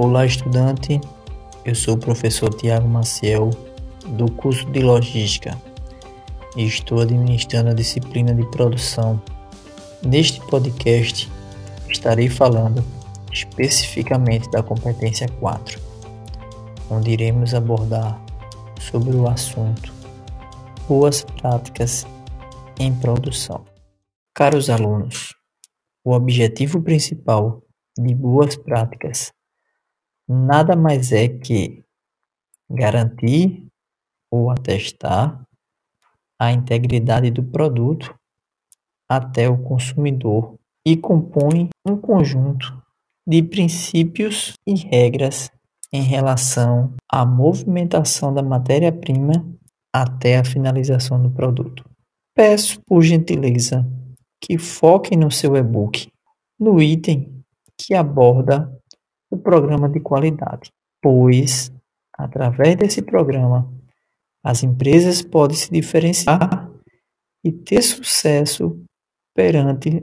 Olá, estudante. Eu sou o professor Tiago Maciel, do curso de Logística, e estou administrando a disciplina de produção. Neste podcast, estarei falando especificamente da competência 4, onde iremos abordar sobre o assunto boas práticas em produção. Caros alunos, o objetivo principal de boas práticas nada mais é que garantir ou atestar a integridade do produto até o consumidor e compõe um conjunto de princípios e regras em relação à movimentação da matéria-prima até a finalização do produto. Peço, por gentileza, que foquem no seu e-book no item que aborda o programa de qualidade, pois, através desse programa, as empresas podem se diferenciar e ter sucesso perante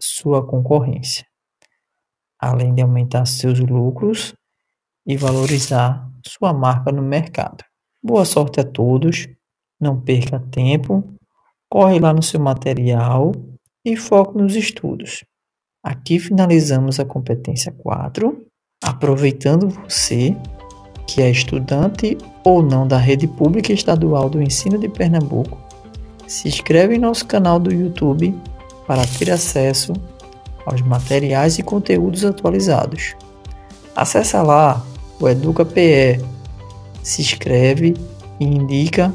sua concorrência, além de aumentar seus lucros e valorizar sua marca no mercado. Boa sorte a todos, não perca tempo, corre lá no seu material e foque nos estudos. Aqui finalizamos a competência 4, aproveitando você que é estudante ou não da rede pública estadual do ensino de Pernambuco, se inscreve em nosso canal do YouTube para ter acesso aos materiais e conteúdos atualizados. Acesse lá o EducaPE, se inscreve e indica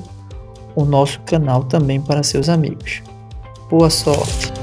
o nosso canal também para seus amigos. Boa sorte!